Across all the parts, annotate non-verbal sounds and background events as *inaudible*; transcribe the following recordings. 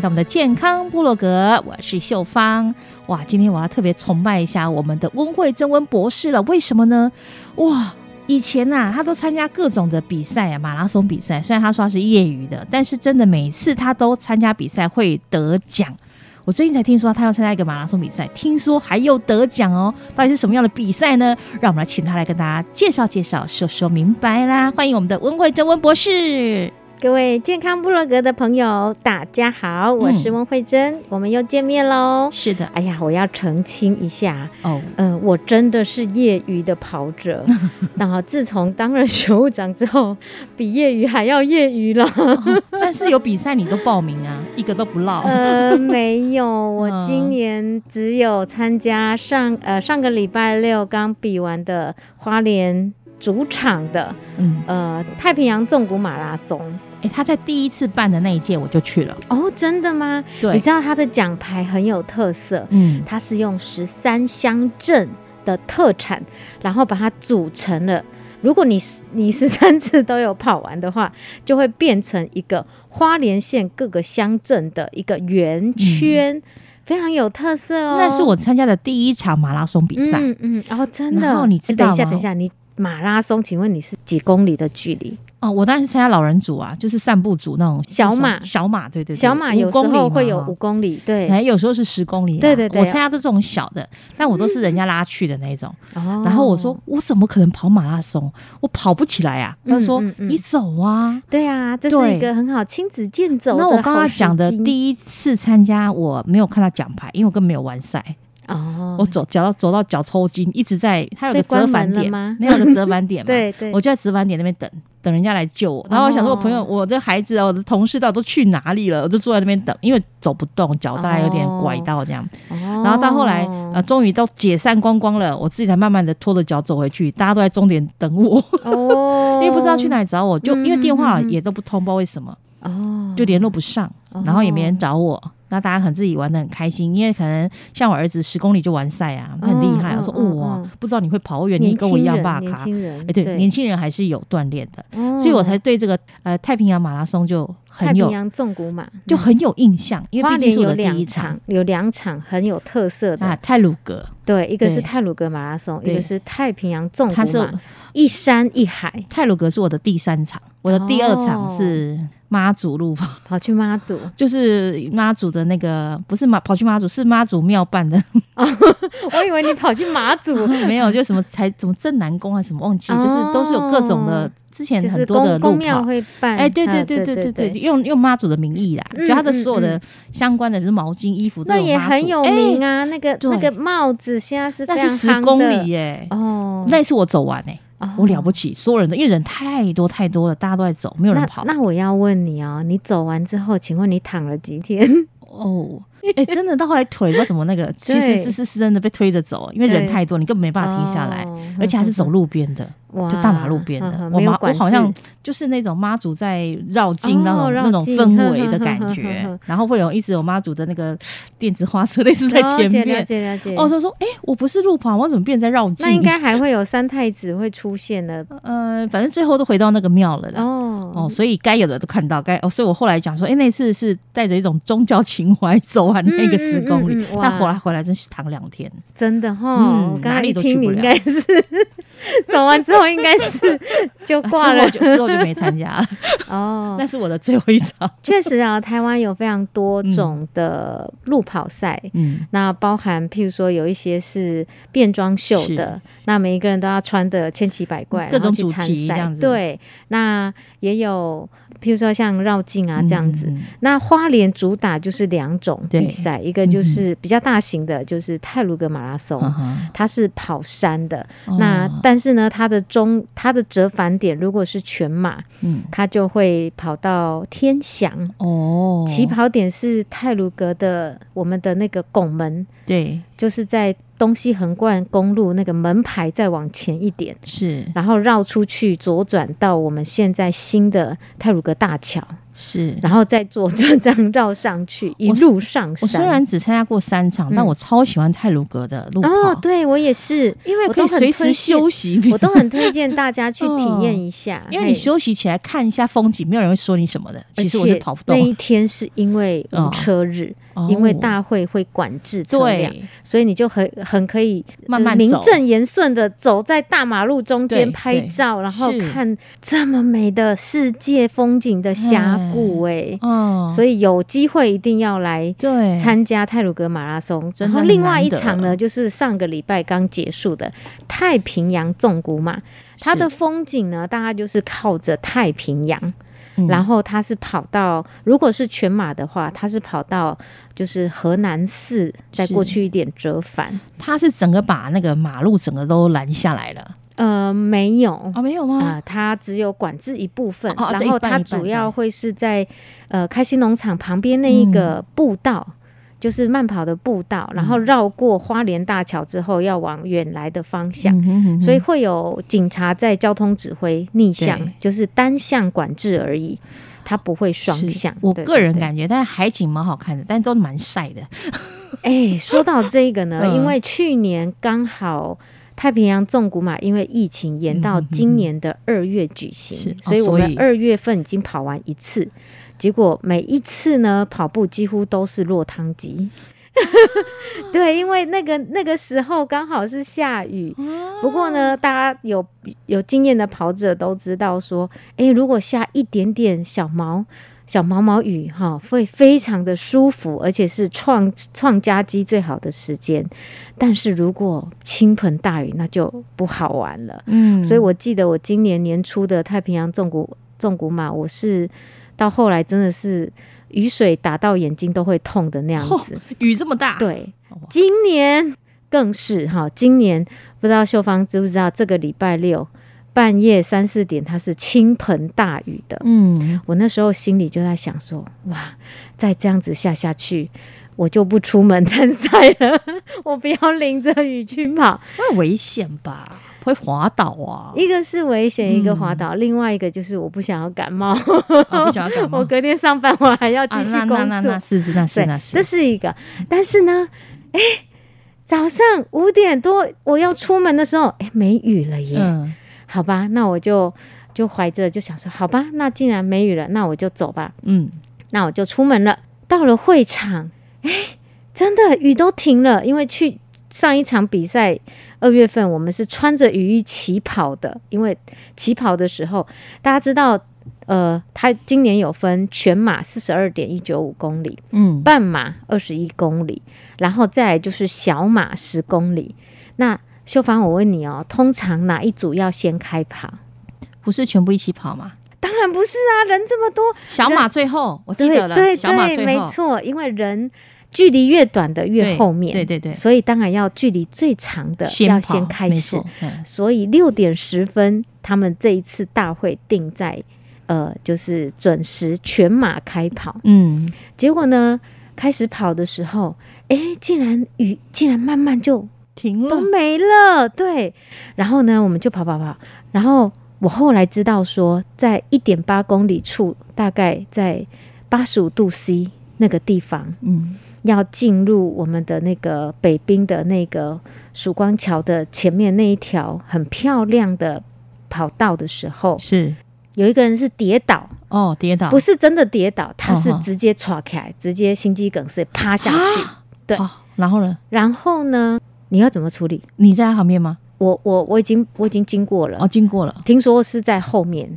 来到我们的健康部落格，我是秀芳。哇，今天我要特别崇拜一下我们的温慧珍温博士了。为什么呢？哇，以前呐，他都参加各种的比赛啊，马拉松比赛。虽然他说他是业余的，但是真的每次他都参加比赛会得奖。我最近才听说他要参加一个马拉松比赛，听说还有得奖哦。到底是什么样的比赛呢？让我们来请他来跟大家介绍介绍，说说明白啦。欢迎我们的温慧珍温博士。各位健康部落格的朋友，大家好，我是温慧珍，我们又见面喽。是的，哎呀，我要澄清一下哦，嗯，我真的是业余的跑者，*laughs* 然后自从当了学务长之后，比业余还要业余了。但是有比赛你都报名啊，*laughs* 一个都不落。呃，没有，*laughs* 我今年只有参加上呃上个礼拜六刚比完的花莲主场的，嗯呃太平洋纵谷马拉松。哎，他在第一次办的那一届我就去了。哦，真的吗？对，你知道他的奖牌很有特色。嗯，它是用十三乡镇的特产，然后把它组成了。如果你你十三次都有跑完的话，就会变成一个花莲县各个乡镇的一个圆圈，非常有特色哦。那是我参加的第一场马拉松比赛。嗯嗯，然后真的。然后你知道等一下，等一下，你马拉松，请问你是几公里的距离？哦，我当然是参加老人组啊，就是散步组那种小马，小马，对对，小马有时候会有五公里，对，哎，有时候是十公里，对对对，我参加的这种小的，但我都是人家拉去的那种。然后我说，我怎么可能跑马拉松？我跑不起来啊！他说，你走啊，对啊，这是一个很好亲子健走。那我刚刚讲的第一次参加，我没有看到奖牌，因为我根本没有完赛。哦，我走脚到走到脚抽筋，一直在，它有个折返点吗？没有个折返点嘛？*laughs* 对对，我就在折返点那边等，等人家来救我。然后我想说，我朋友、我的孩子、我的同事到都去哪里了？我就坐在那边等，因为走不动，脚大概有点拐到这样。然后到后来，呃，终于都解散光光了，我自己才慢慢的拖着脚走回去。大家都在终点等我，*laughs* 因为不知道去哪里找我，就因为电话也都不通，不知道为什么，哦，就联络不上，然后也没人找我。那大家可能自己玩的很开心，因为可能像我儿子十公里就完赛啊，很厉害。我说哇，不知道你会跑远，你跟我一样大咖。哎，对，年轻人还是有锻炼的，所以我才对这个呃太平洋马拉松就很有太平洋纵谷马就很有印象，因为毕竟是我的第一场，有两场很有特色的啊，泰鲁格对，一个是泰鲁格马拉松，一个是太平洋纵谷马，一山一海。泰鲁格是我的第三场，我的第二场是。妈祖路跑。*laughs* 跑去妈祖，就是妈祖的那个，不是妈跑去妈祖，是妈祖庙办的。*laughs* 我以为你跑去妈祖，*laughs* 没有，就什么才什么镇南宫啊，什么忘记，就是都是有各种的，之前很多的路跑。会办。哎，对对对对对对，用用妈祖的名义啦，就他的所有的相关的，就是毛巾、衣服，那也很有名啊。那个那个帽子现在是那是十公里耶，哦，那次我走完哎。我了不起，所有人都因为人太多太多了，大家都在走，没有人跑。那我要问你哦，你走完之后，请问你躺了几天？*laughs* 哦，*laughs* 哎，真的到后来腿不知道怎么那个，其实这是是真的被推着走，因为人太多，你根本没办法停下来，而且还是走路边的。就大马路边的，我妈我好像就是那种妈祖在绕境那种那种氛围的感觉，然后会有一直有妈祖的那个电子花车类似在前面。了解了解。哦，说说，哎，我不是路跑，我怎么变在绕境？那应该还会有三太子会出现的。呃，反正最后都回到那个庙了啦。哦哦，所以该有的都看到，该哦，所以我后来讲说，哎，那次是带着一种宗教情怀走完那个十公里，但回来回来真是躺两天，真的哈，哪里都去不了，应该是。走完之后应该是 *laughs* 就挂了，之后就没参加了。哦，*laughs* 那是我的最后一场。*laughs* 确实啊，台湾有非常多种的路跑赛，嗯，那包含譬如说有一些是变装秀的，那每一个人都要穿的千奇百怪，各种主题这样子。对，那也有。譬如说像绕境啊这样子，那花莲主打就是两种比赛，一个就是比较大型的，就是泰鲁格马拉松，它是跑山的。那但是呢，它的中它的折返点如果是全马，嗯，它就会跑到天祥哦。起跑点是泰鲁格的我们的那个拱门，对，就是在。东西横贯公路那个门牌再往前一点是，然后绕出去左转到我们现在新的泰鲁格大桥。是，然后再左转这样绕上去，一路上山。我虽然只参加过三场，但我超喜欢泰鲁格的路跑。哦，对我也是，因为可以随时休息，我都很推荐大家去体验 *laughs* 一下。因为你休息起来看一下风景，没有人会说你什么的。其实我是跑不动。那一天是因为无车日，因为大会会管制车辆，所以你就很很可以慢慢名正言顺的走在大马路中间拍照，然后看这么美的世界风景的峡。故哎，哦，所以有机会一定要来对。参加泰鲁格马拉松。然后另外一场呢，就是上个礼拜刚结束的太平洋纵谷马，它的风景呢，大概就是靠着太平洋，然后他是跑到，如果是全马的话，他是跑到就是河南市，再过去一点折返，他是整个把那个马路整个都拦下来了。呃，没有。啊，没有吗？啊，它只有管制一部分，然后它主要会是在呃开心农场旁边那一个步道，就是慢跑的步道，然后绕过花莲大桥之后，要往远来的方向，所以会有警察在交通指挥逆向，就是单向管制而已，它不会双向。我个人感觉，但是海景蛮好看的，但都蛮晒的。*laughs* 哎，说到这个呢，*laughs* 因为去年刚好。太平洋纵谷马因为疫情延到今年的二月举行，所以我们二月份已经跑完一次，结果每一次呢跑步几乎都是落汤鸡。*laughs* 对，因为那个那个时候刚好是下雨。不过呢，大家有有经验的跑者都知道说，哎，如果下一点点小毛。小毛毛雨哈，会非常的舒服，而且是创创佳绩最好的时间。但是如果倾盆大雨，那就不好玩了。嗯，所以我记得我今年年初的太平洋纵谷纵谷马，我是到后来真的是雨水打到眼睛都会痛的那样子。雨这么大，对，今年更是哈，今年不知道秀芳知不知道，这个礼拜六。半夜三四点，它是倾盆大雨的。嗯，我那时候心里就在想说，哇，再这样子下下去，我就不出门参赛了，*laughs* 我不要淋着雨去跑，那危险吧？会滑倒啊！一个是危险，一个滑倒，另外一个就是我不想要感冒，不想要感冒。*laughs* 我隔天上班，我还要继续工作。那那那是是那是那是，这是一个。但是呢，哎，早上五点多我要出门的时候，哎，没雨了耶。好吧，那我就就怀着就想说，好吧，那既然没雨了，那我就走吧。嗯，那我就出门了。到了会场，哎，真的雨都停了，因为去上一场比赛，二月份我们是穿着雨衣起跑的。因为起跑的时候，大家知道，呃，他今年有分全马四十二点一九五公里，嗯，半马二十一公里，然后再就是小马十公里。那秀芳，我问你哦，通常哪一组要先开跑？不是全部一起跑吗？当然不是啊，人这么多，小马最后，我记得了，对对，没错，因为人距离越短的越后面，对对对，所以当然要距离最长的要先开始。所以六点十分，他们这一次大会定在呃，就是准时全马开跑。嗯，结果呢？开始跑的时候，哎，竟然雨竟然慢慢就停了，都没了。对，然后呢，我们就跑跑跑，然后我后来知道说，在一点八公里处，大概在八十五度 C 那个地方，嗯，要进入我们的那个北滨的那个曙光桥的前面那一条很漂亮的跑道的时候，是。有一个人是跌倒哦，跌倒不是真的跌倒，他是直接岔开，直接心肌梗塞趴下去。对，然后呢？然后呢？你要怎么处理？你在旁边吗？我我我已经我已经经过了哦，经过了。听说是在后面。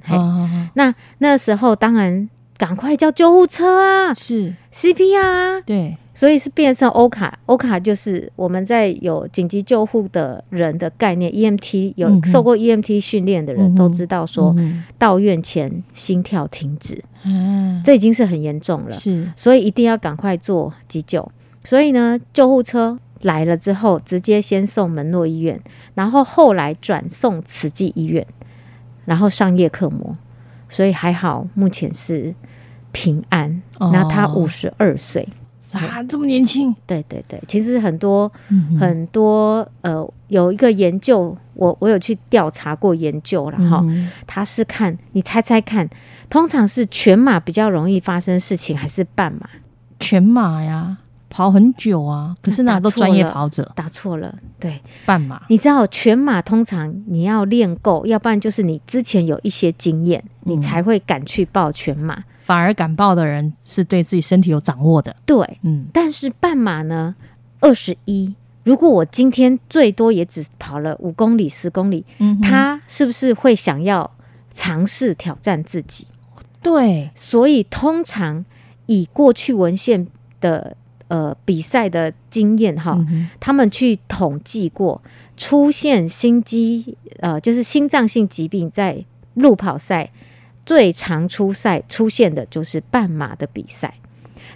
那那时候当然赶快叫救护车啊，是 CPR。对。所以是变成欧卡，欧卡就是我们在有紧急救护的人的概念，EMT 有受过 EMT 训练的人都知道，说到院前心跳停止，嗯这已经是很严重了，是，所以一定要赶快做急救。所以呢，救护车来了之后，直接先送门诺医院，然后后来转送慈济医院，然后上叶克膜，所以还好，目前是平安。那他五十二岁。啊，这么年轻？对对对，其实很多很多呃，有一个研究，我我有去调查过研究了哈，他是看你猜猜看，通常是全马比较容易发生事情，还是半马？全马呀，跑很久啊，可是那都专业跑者，打错了，对，半马。你知道全马通常你要练够，要不然就是你之前有一些经验，你才会敢去报全马。反而敢报的人是对自己身体有掌握的，对，嗯。但是半马呢，二十一，如果我今天最多也只跑了五公里、十公里，嗯，他是不是会想要尝试挑战自己？对，所以通常以过去文献的呃比赛的经验哈，他们去统计过出现心肌呃就是心脏性疾病在路跑赛。最常出赛出现的就是半马的比赛，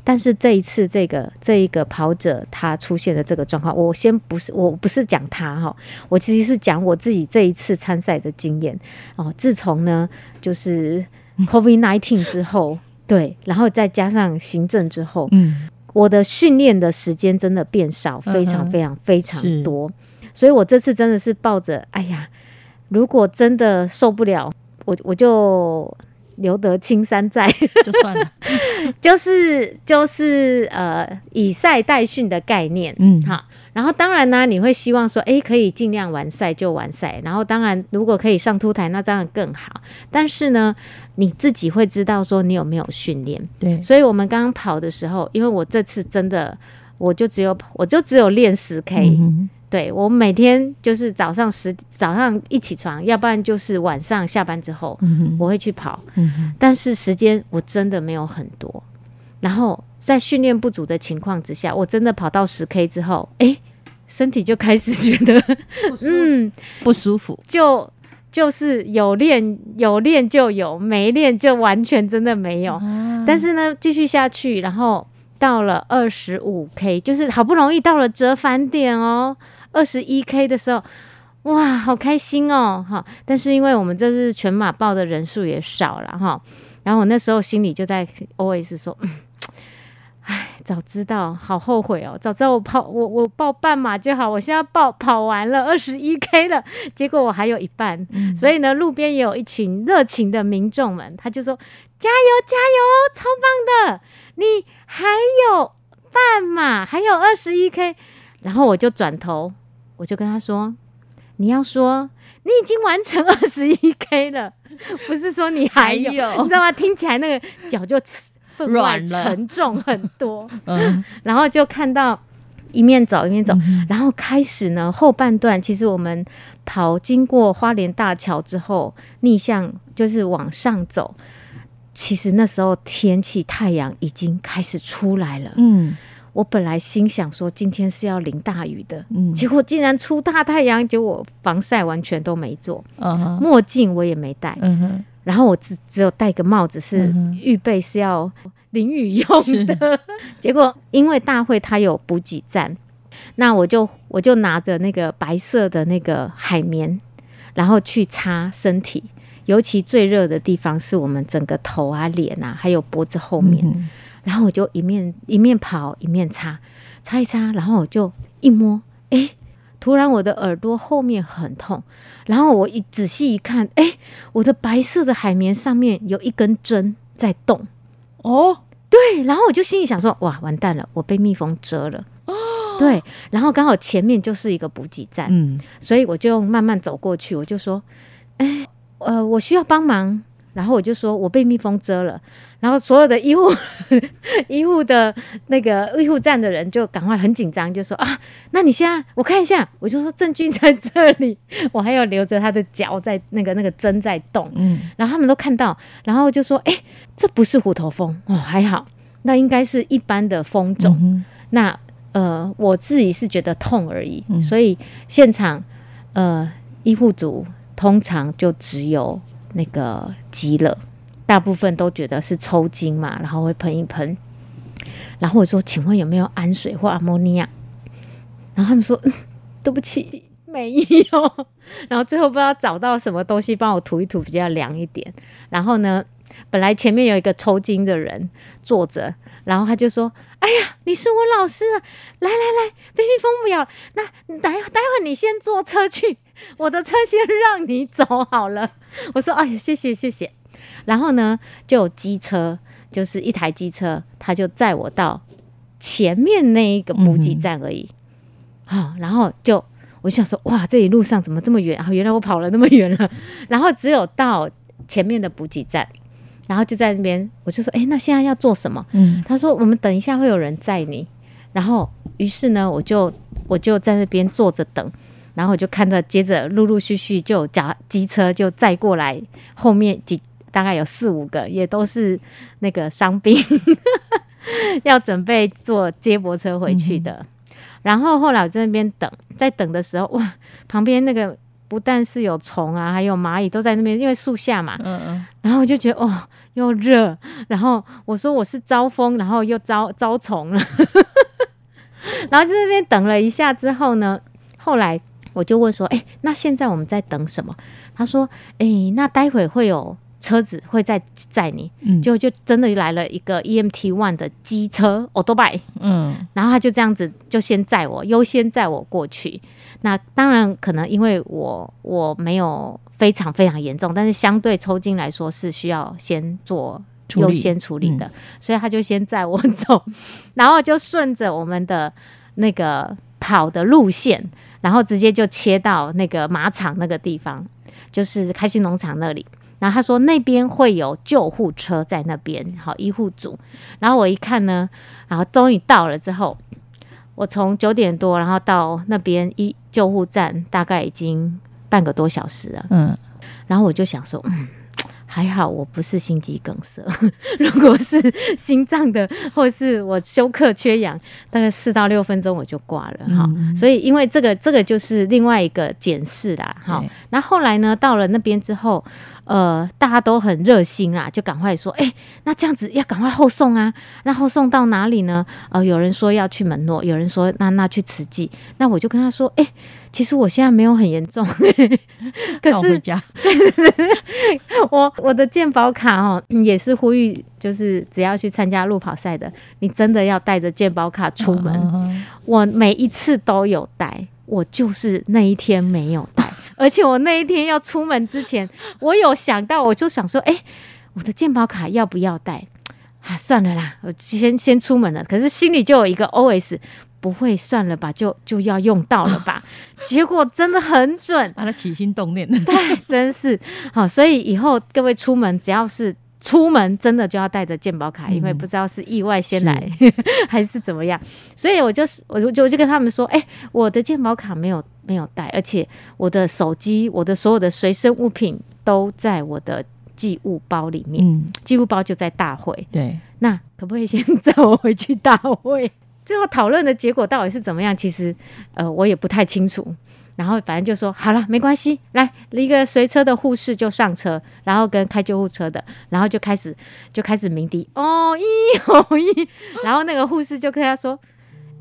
但是这一次这个这一个跑者他出现的这个状况，我先不是我不是讲他哈，我其实是讲我自己这一次参赛的经验。哦。自从呢就是 COVID nineteen 之后，对，然后再加上行政之后，嗯，我的训练的时间真的变少，非常非常非常多，所以我这次真的是抱着哎呀，如果真的受不了。我我就留得青山在，*laughs* 就算了，*laughs* 就是就是呃以赛代训的概念，嗯好，然后当然呢，你会希望说，哎，可以尽量完赛就完赛，然后当然如果可以上凸台，那当然更好。但是呢，你自己会知道说你有没有训练，对。所以我们刚刚跑的时候，因为我这次真的，我就只有我就只有练十 K。对我每天就是早上十早上一起床，要不然就是晚上下班之后，我会去跑。但是时间我真的没有很多。然后在训练不足的情况之下，我真的跑到十 K 之后，哎，身体就开始觉得 *laughs* 嗯不舒服，就就是有练有练就有，没练就完全真的没有。但是呢，继续下去，然后到了二十五 K，就是好不容易到了折返点哦。二十一 K 的时候，哇，好开心哦，哈！但是因为我们这次全马报的人数也少了哈，然后我那时候心里就在 always 说，哎，早知道，好后悔哦，早知道我跑我我报半马就好，我现在报跑完了二十一 K 了，结果我还有一半，所以呢，路边也有一群热情的民众们，他就说加油加油，超棒的，你还有半马，还有二十一 K。然后我就转头，我就跟他说：“你要说你已经完成二十一 K 了，不是说你还有，你知道吗？听起来那个脚就分外沉重很多。嗯，*laughs* 然后就看到一面走一面走，然后开始呢后半段，其实我们跑经过花莲大桥之后，逆向就是往上走，其实那时候天气太阳已经开始出来了。嗯。我本来心想说今天是要淋大雨的，嗯，结果竟然出大太阳，结果防晒完全都没做，嗯墨镜我也没戴，嗯，然后我只只有戴个帽子，是预备是要淋雨用的，*laughs* 结果因为大会它有补给站，那我就我就拿着那个白色的那个海绵，然后去擦身体，尤其最热的地方是我们整个头啊、脸啊，还有脖子后面。然后我就一面一面跑一面擦，擦一擦，然后我就一摸，哎，突然我的耳朵后面很痛，然后我一仔细一看，哎，我的白色的海绵上面有一根针在动，哦，对，然后我就心里想说，哇，完蛋了，我被蜜蜂蛰了，哦，对，然后刚好前面就是一个补给站，嗯，所以我就慢慢走过去，我就说，哎，呃，我需要帮忙。然后我就说，我被蜜蜂蛰了。然后所有的医护、*laughs* 医护的那个医护站的人就赶快很紧张，就说啊，那你现在我看一下，我就说证据在这里，我还有留着他的脚在那个那个针在动。嗯，然后他们都看到，然后就说，哎，这不是虎头蜂哦，还好，那应该是一般的蜂种。那呃，我自己是觉得痛而已，所以现场呃医护组通常就只有。那个急了，大部分都觉得是抽筋嘛，然后会喷一喷。然后我说：“请问有没有氨水或阿莫尼亚？”然后他们说：“对不起，没有。*laughs* ”然后最后不知道找到什么东西帮我涂一涂，比较凉一点。然后呢，本来前面有一个抽筋的人坐着，然后他就说：“哎呀，你是我老师啊！来来来，被蜜蜂不咬，那待待会你先坐车去。”我的车先让你走好了，我说哎呀，谢谢谢谢。然后呢，就有机车，就是一台机车，他就载我到前面那一个补给站而已。好，然后就我就想说，哇，这一路上怎么这么远？然后原来我跑了那么远了。然后只有到前面的补给站，然后就在那边，我就说，哎，那现在要做什么？嗯，他说我们等一下会有人载你。然后于是呢，我就我就在那边坐着等。然后我就看到，接着陆陆续续就夹机车就载过来，后面几大概有四五个，也都是那个伤兵，*laughs* 要准备坐接驳车回去的。然后后来我在那边等，在等的时候，哇，旁边那个不但是有虫啊，还有蚂蚁都在那边，因为树下嘛。嗯嗯。然后我就觉得哦，又热。然后我说我是招风，然后又招招虫了。*laughs* 然后在那边等了一下之后呢，后来。我就问说，哎，那现在我们在等什么？他说，哎，那待会会有车子会再载你，就就真的来了一个 E M T One 的机车，auto bike，嗯，然后他就这样子就先载我，优先载我过去。那当然可能因为我我没有非常非常严重，但是相对抽筋来说是需要先做优先处理的，*laughs* 所以他就先载我 *laughs* 走，然后就顺着我们的那个跑的路线。然后直接就切到那个马场那个地方，就是开心农场那里。然后他说那边会有救护车在那边，好医护组。然后我一看呢，然后终于到了之后，我从九点多，然后到那边医救护站，大概已经半个多小时了。嗯，然后我就想说，嗯。还好我不是心肌梗塞，*laughs* 如果是心脏的，或是我休克缺氧，大概四到六分钟我就挂了哈。所以因为这个这个就是另外一个检视啦哈。那后来呢，到了那边之后。呃，大家都很热心啦，就赶快说，哎，那这样子要赶快后送啊。那后送到哪里呢？呃，有人说要去门诺，有人说那那去慈济。那我就跟他说，哎，其实我现在没有很严重，*laughs* 可是 *laughs* 我我的健保卡哦，也是呼吁，就是只要去参加路跑赛的，你真的要带着健保卡出门。我每一次都有带，我就是那一天没有带。而且我那一天要出门之前，我有想到，我就想说，哎，我的健保卡要不要带？啊，算了啦，我先先出门了。可是心里就有一个 OS，不会算了吧？就就要用到了吧？*laughs* 结果真的很准，把它起心动念，对，真是好。所以以后各位出门，只要是。出门真的就要带着健保卡，因为不知道是意外先来 *laughs* 还是怎么样，所以我就是，我就我就跟他们说，哎，我的健保卡没有没有带，而且我的手机、我的所有的随身物品都在我的寄物包里面，嗯，寄物包就在大会，对，那可不可以先载我回去大会？最后讨论的结果到底是怎么样？其实，呃，我也不太清楚。然后反正就说好了，没关系，来一个随车的护士就上车，然后跟开救护车的，然后就开始就开始鸣笛，哦咦哦咦，然后那个护士就跟他说：“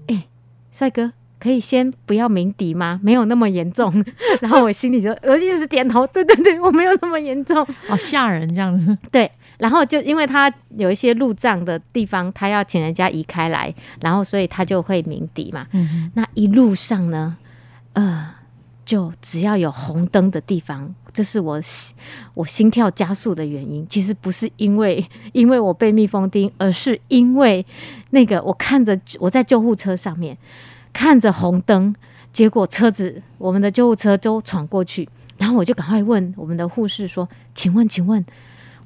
哎，帅哥，可以先不要鸣笛吗？没有那么严重。”然后我心里就我一直点头，对对对，我没有那么严重，好吓人这样子。对，然后就因为他有一些路障的地方，他要请人家移开来，然后所以他就会鸣笛嘛。嗯，那一路上呢，呃，就只要有红灯的地方，这是我我心跳加速的原因。其实不是因为 *laughs* 因为我被蜜蜂叮，而是因为那个我看着我在救护车上面看着红灯，结果车子我们的救护车都闯过去，然后我就赶快问我们的护士说：“请问，请问。”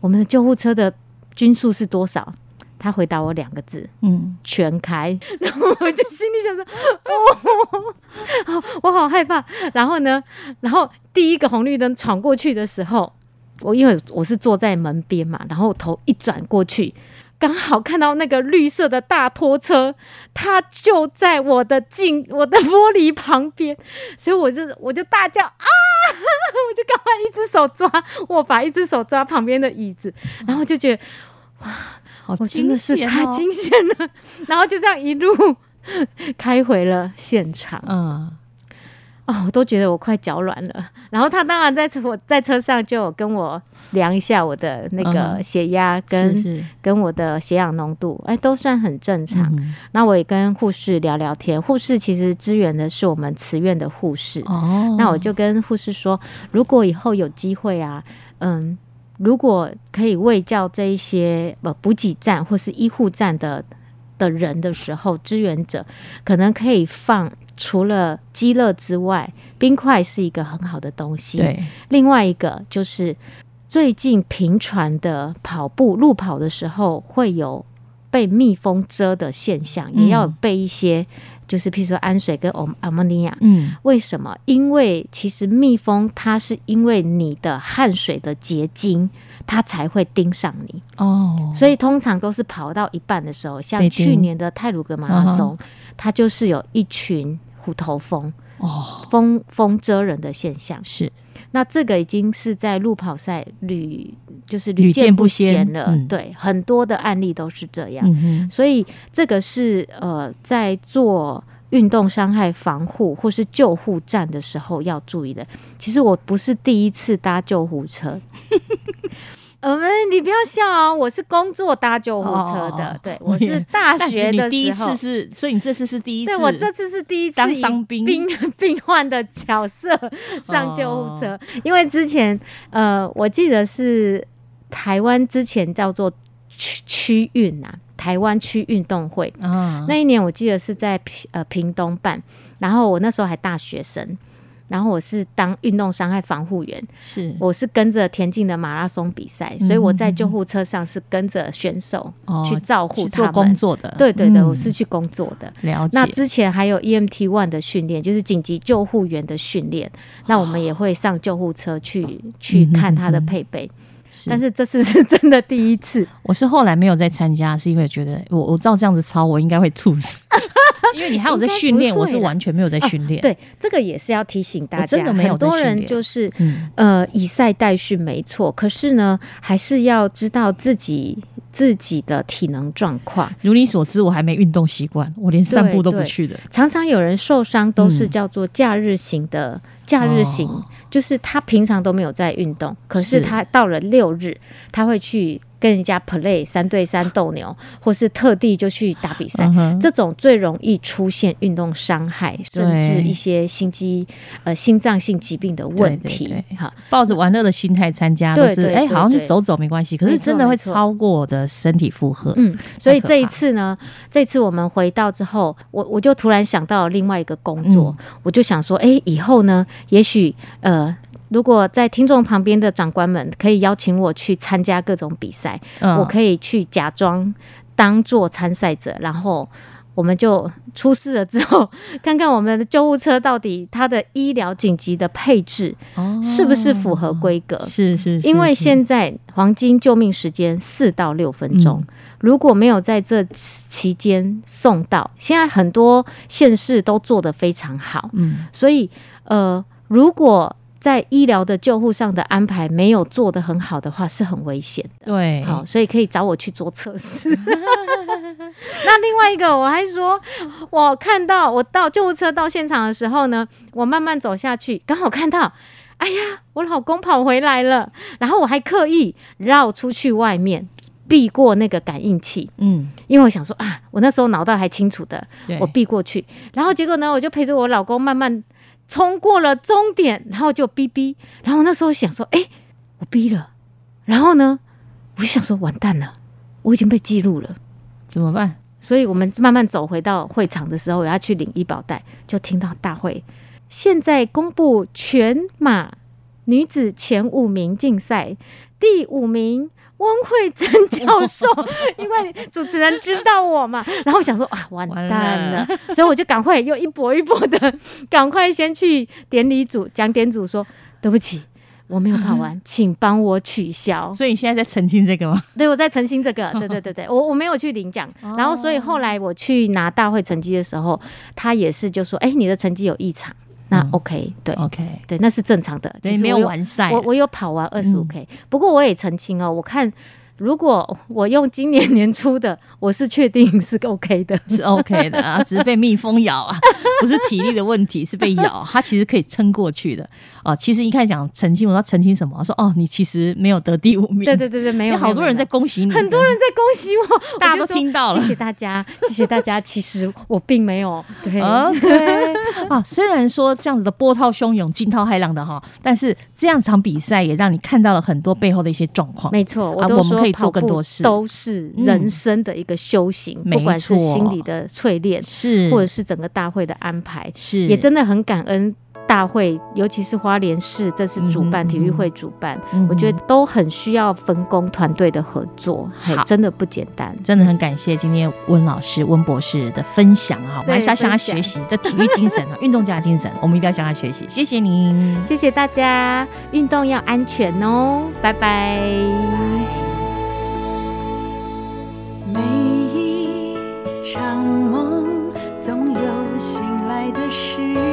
我们的救护车的均速是多少？他回答我两个字：嗯，全开。然后我就心里想说：哦，*laughs* 我好害怕。然后呢，然后第一个红绿灯闯过去的时候，我因为我是坐在门边嘛，然后头一转过去。刚好看到那个绿色的大拖车，它就在我的镜、我的玻璃旁边，所以我就我就大叫啊！*laughs* 我就赶快一只手抓握把，一只手抓旁边的椅子，然后就觉得哇，我真的是太惊险了。*laughs* 然后就这样一路 *laughs* 开回了现场。嗯。哦，我都觉得我快脚软了。然后他当然在车我在车上就有跟我量一下我的那个血压跟跟我的血氧浓度，哎，都算很正常。那我也跟护士聊聊天，护士其实支援的是我们慈院的护士。哦，那我就跟护士说，如果以后有机会啊，嗯，如果可以为教这一些呃补给站或是医护站的的人的时候，支援者可能可以放。除了鸡乐之外，冰块是一个很好的东西。对，另外一个就是最近频传的跑步路跑的时候，会有被蜜蜂蛰的现象，也要备一些，就是譬如说氨水跟欧阿莫尼亚。嗯，为什么？因为其实蜜蜂它是因为你的汗水的结晶，它才会盯上你。哦，所以通常都是跑到一半的时候，像去年的泰鲁格马拉松，它就是有一群。虎头蜂哦，蜂蜂蛰人的现象是，那这个已经是在路跑赛屡就是屡见不鲜了。对，很多的案例都是这样。所以这个是呃，在做运动伤害防护或是救护站的时候要注意的。其实我不是第一次搭救护车。我们，你不要笑啊！我是工作搭救护车的，对我是大学的时候，是，所以你这次是第一次，对我这次是第一次当伤兵病 *laughs* 病患的角色上救护车，因为之前呃，我记得是台湾之前叫做区区运呐，台湾区运动会那一年我记得是在呃屏东办，然后我那时候还大学生。然后我是当运动伤害防护员，是我是跟着田径的马拉松比赛，所以我在救护车上是跟着选手去照护他们工作的。对对对，我是去工作的。了解。那之前还有 EMT One 的训练，就是紧急救护员的训练。那我们也会上救护车去去看他的配备。但是这次是真的第一次。我是后来没有再参加，是因为觉得我我照这样子操，我应该会猝死。*laughs* 因为你还有在训练，我是完全没有在训练。对，这个也是要提醒大家，真的很多人就是呃以赛代训，没错。可是呢，还是要知道自己自己的体能状况。如你所知，我还没运动习惯，我连散步都不去的。常常有人受伤都是叫做假日型的，假日型就是他平常都没有在运动，可是他到了六日，他会去。跟人家 play 三对三斗牛，或是特地就去打比赛，这种最容易出现运动伤害，甚至一些心肌呃心脏性疾病的问题。哈，抱着玩乐的心态参加，都是哎，好像去走走没关系，可是真的会超过我的身体负荷。嗯，所以这一次呢，这次我们回到之后，我我就突然想到另外一个工作，我就想说，哎，以后呢，也许呃。如果在听众旁边的长官们可以邀请我去参加各种比赛，我可以去假装当做参赛者，然后我们就出事了之后，看看我们的救护车到底它的医疗紧急的配置是不是符合规格？是是，因为现在黄金救命时间四到六分钟，如果没有在这期间送到，现在很多县市都做得非常好，嗯，所以呃，如果在医疗的救护上的安排没有做的很好的话，是很危险的。对，好，所以可以找我去做测试。*laughs* *laughs* 那另外一个，我还说，我看到我到救护车到现场的时候呢，我慢慢走下去，刚好看到哎呀，我老公跑回来了。然后我还刻意绕出去外面，避过那个感应器。嗯，因为我想说啊，我那时候脑袋还清楚的，我避过去。然后结果呢，我就陪着我老公慢慢冲过了终点，然后就哔哔。然后那时候想说，哎，我逼了。然后呢，我就想说，完蛋了，我已经被记录了，怎么办？所以我们慢慢走回到会场的时候，我要去领医保袋，就听到大会现在公布全马女子前五名竞赛，第五名温慧珍教授，*laughs* 因为主持人知道我嘛，*laughs* 然后想说啊，完蛋了，*laughs* 所以我就赶快又一波一波的，赶快先去典礼组讲典组说对不起。我没有考完，请帮我取消。所以你现在在澄清这个吗？对，我在澄清这个。对对对对，我我没有去领奖。然后，所以后来我去拿大会成绩的时候，他也是就说：“哎，你的成绩有异常。”那 OK，对，OK，对，那是正常的。你没有完赛，我我有跑完二十五 K。不过我也澄清哦，我看。如果我用今年年初的，我是确定是 OK 的，*laughs* 是 OK 的啊，只是被蜜蜂咬啊，不是体力的问题，是被咬，它其实可以撑过去的哦。其实一开始讲澄清，我说澄清什么？说哦，你其实没有得第五名，对对对对，没有，好多人在恭喜你，很多人在恭喜我，大家都听到了，谢谢大家，谢谢大家。其实我并没有对 OK 啊，虽然说这样子的波涛汹涌、惊涛骇浪的哈，但是这样场比赛也让你看到了很多背后的一些状况。没错，啊，我们可以。做更多事。都是人生的一个修行，不管是心理的淬炼，是。或者是整个大会的安排，是。也真的很感恩大会，尤其是花莲市这次主办体育会主办，我觉得都很需要分工团队的合作，好，真的不简单，真的很感谢今天温老师温博士的分享啊，我们还是要向他学习这体育精神啊，*laughs* 运动家精神，我们一定要向他学习，谢谢您，谢谢大家，运动要安全哦，拜拜。是